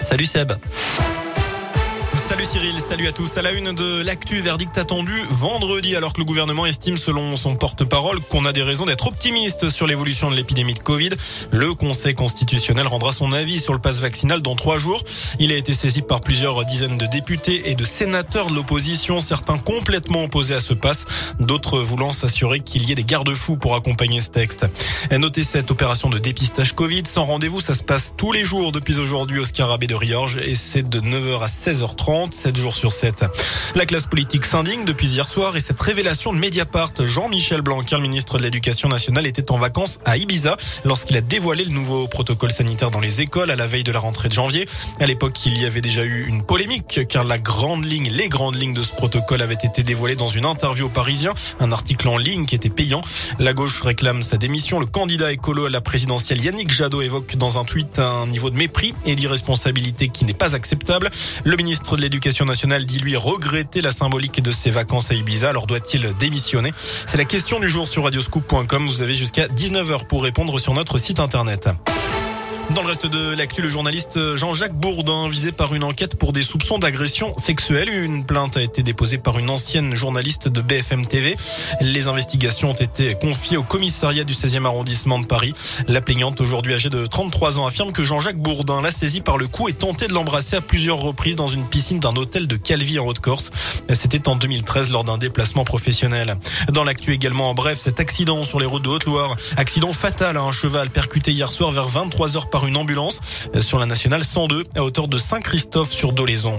Salut Seb. Salut Cyril, salut à tous. À la une de l'actu, verdict attendu vendredi alors que le gouvernement estime selon son porte-parole qu'on a des raisons d'être optimiste sur l'évolution de l'épidémie de Covid. Le Conseil constitutionnel rendra son avis sur le passe vaccinal dans trois jours. Il a été saisi par plusieurs dizaines de députés et de sénateurs de l'opposition, certains complètement opposés à ce passe, d'autres voulant s'assurer qu'il y ait des garde-fous pour accompagner ce texte. Notez cette opération de dépistage Covid sans rendez-vous, ça se passe tous les jours depuis aujourd'hui au Scarabée de Riorges et c'est de 9h à 16h30 7 jours sur 7. La classe politique s'indigne depuis hier soir et cette révélation de Mediapart. Jean-Michel Blanquer, le ministre de l'Éducation nationale, était en vacances à Ibiza lorsqu'il a dévoilé le nouveau protocole sanitaire dans les écoles à la veille de la rentrée de janvier. À l'époque, il y avait déjà eu une polémique car la grande ligne, les grandes lignes de ce protocole avaient été dévoilées dans une interview au Parisien, un article en ligne qui était payant. La gauche réclame sa démission. Le candidat écolo à la présidentielle Yannick Jadot évoque dans un tweet un niveau de mépris et d'irresponsabilité qui n'est pas acceptable. Le ministre de l'Éducation nationale dit lui regretter la symbolique de ses vacances à Ibiza. Alors doit-il démissionner? C'est la question du jour sur radioscoop.com. Vous avez jusqu'à 19h pour répondre sur notre site internet. Dans le reste de l'actu, le journaliste Jean-Jacques Bourdin, visé par une enquête pour des soupçons d'agression sexuelle. Une plainte a été déposée par une ancienne journaliste de BFM TV. Les investigations ont été confiées au commissariat du 16e arrondissement de Paris. La plaignante, aujourd'hui âgée de 33 ans, affirme que Jean-Jacques Bourdin l'a saisi par le cou et tenté de l'embrasser à plusieurs reprises dans une piscine d'un hôtel de Calvi en Haute-Corse. C'était en 2013 lors d'un déplacement professionnel. Dans l'actu également, en bref, cet accident sur les routes de Haute-Loire. Accident fatal à un cheval percuté hier soir vers 23 h par une ambulance sur la nationale 102 à hauteur de Saint-Christophe sur Dolaison.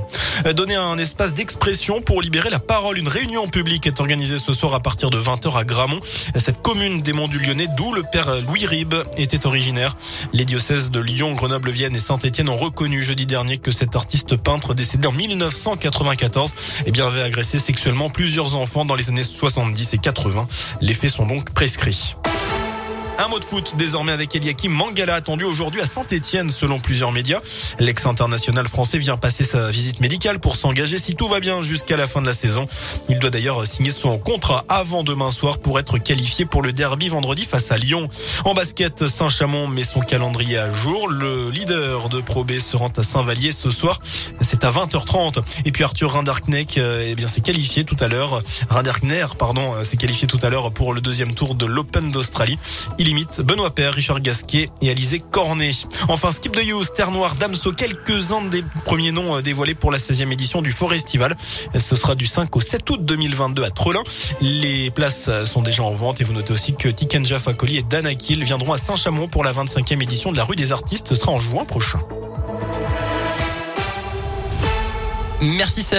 Donner un espace d'expression pour libérer la parole. Une réunion publique est organisée ce soir à partir de 20h à Gramont. Cette commune des Monts du Lyonnais, d'où le père Louis Ribes était originaire. Les diocèses de Lyon, Grenoble, Vienne et Saint-Étienne ont reconnu jeudi dernier que cet artiste peintre décédé en 1994 eh bien, avait agressé sexuellement plusieurs enfants dans les années 70 et 80. Les faits sont donc prescrits. Un mot de foot désormais avec Eliakim Mangala attendu aujourd'hui à Saint-Etienne selon plusieurs médias. L'ex-international français vient passer sa visite médicale pour s'engager si tout va bien jusqu'à la fin de la saison. Il doit d'ailleurs signer son contrat avant demain soir pour être qualifié pour le derby vendredi face à Lyon. En basket, Saint-Chamond met son calendrier à jour. Le leader de Pro B se rend à Saint-Vallier ce soir. C'est à 20h30. Et puis Arthur Rinderknecht, euh, eh bien, s'est qualifié tout à l'heure. Rinderkner, pardon, euh, s'est qualifié tout à l'heure pour le deuxième tour de l'Open d'Australie. Benoît Père, Richard Gasquet et Alizé Cornet. Enfin, Skip de Youth, Terre Noire, Damso, quelques-uns des premiers noms euh, dévoilés pour la 16e édition du Forestival. Ce sera du 5 au 7 août 2022 à Trelin. Les places sont déjà en vente et vous notez aussi que Tikenja Fakoli et Danakil viendront à Saint-Chamond pour la 25e édition de la rue des artistes. Ce sera en juin prochain. Merci Seb.